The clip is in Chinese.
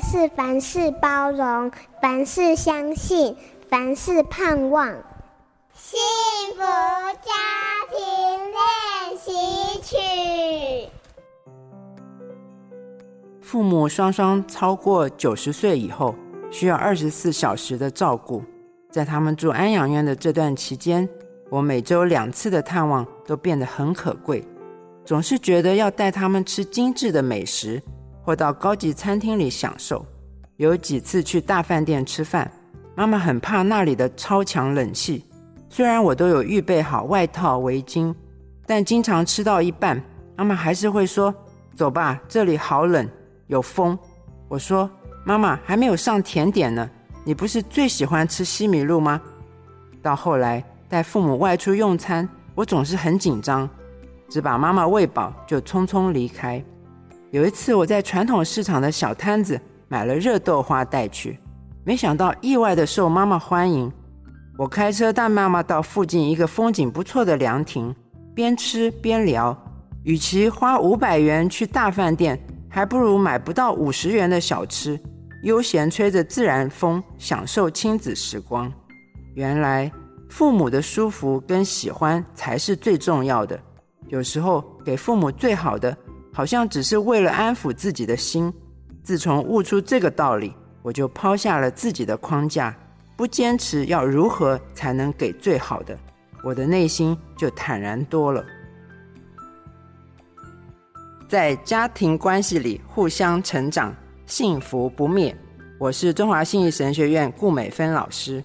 是凡事包容，凡事相信，凡事盼望。幸福家庭练习曲。父母双双超过九十岁以后，需要二十四小时的照顾。在他们住安养院的这段期间，我每周两次的探望都变得很可贵。总是觉得要带他们吃精致的美食，或到高级餐厅里享受。有几次去大饭店吃饭，妈妈很怕那里的超强冷气。虽然我都有预备好外套、围巾，但经常吃到一半，妈妈还是会说：“走吧，这里好冷，有风。”我说：“妈妈还没有上甜点呢，你不是最喜欢吃西米露吗？”到后来带父母外出用餐，我总是很紧张。只把妈妈喂饱，就匆匆离开。有一次，我在传统市场的小摊子买了热豆花带去，没想到意外的受妈妈欢迎。我开车带妈妈到附近一个风景不错的凉亭，边吃边聊。与其花五百元去大饭店，还不如买不到五十元的小吃，悠闲吹着自然风，享受亲子时光。原来，父母的舒服跟喜欢才是最重要的。有时候给父母最好的，好像只是为了安抚自己的心。自从悟出这个道理，我就抛下了自己的框架，不坚持要如何才能给最好的，我的内心就坦然多了。在家庭关系里互相成长，幸福不灭。我是中华信义神学院顾美芬老师。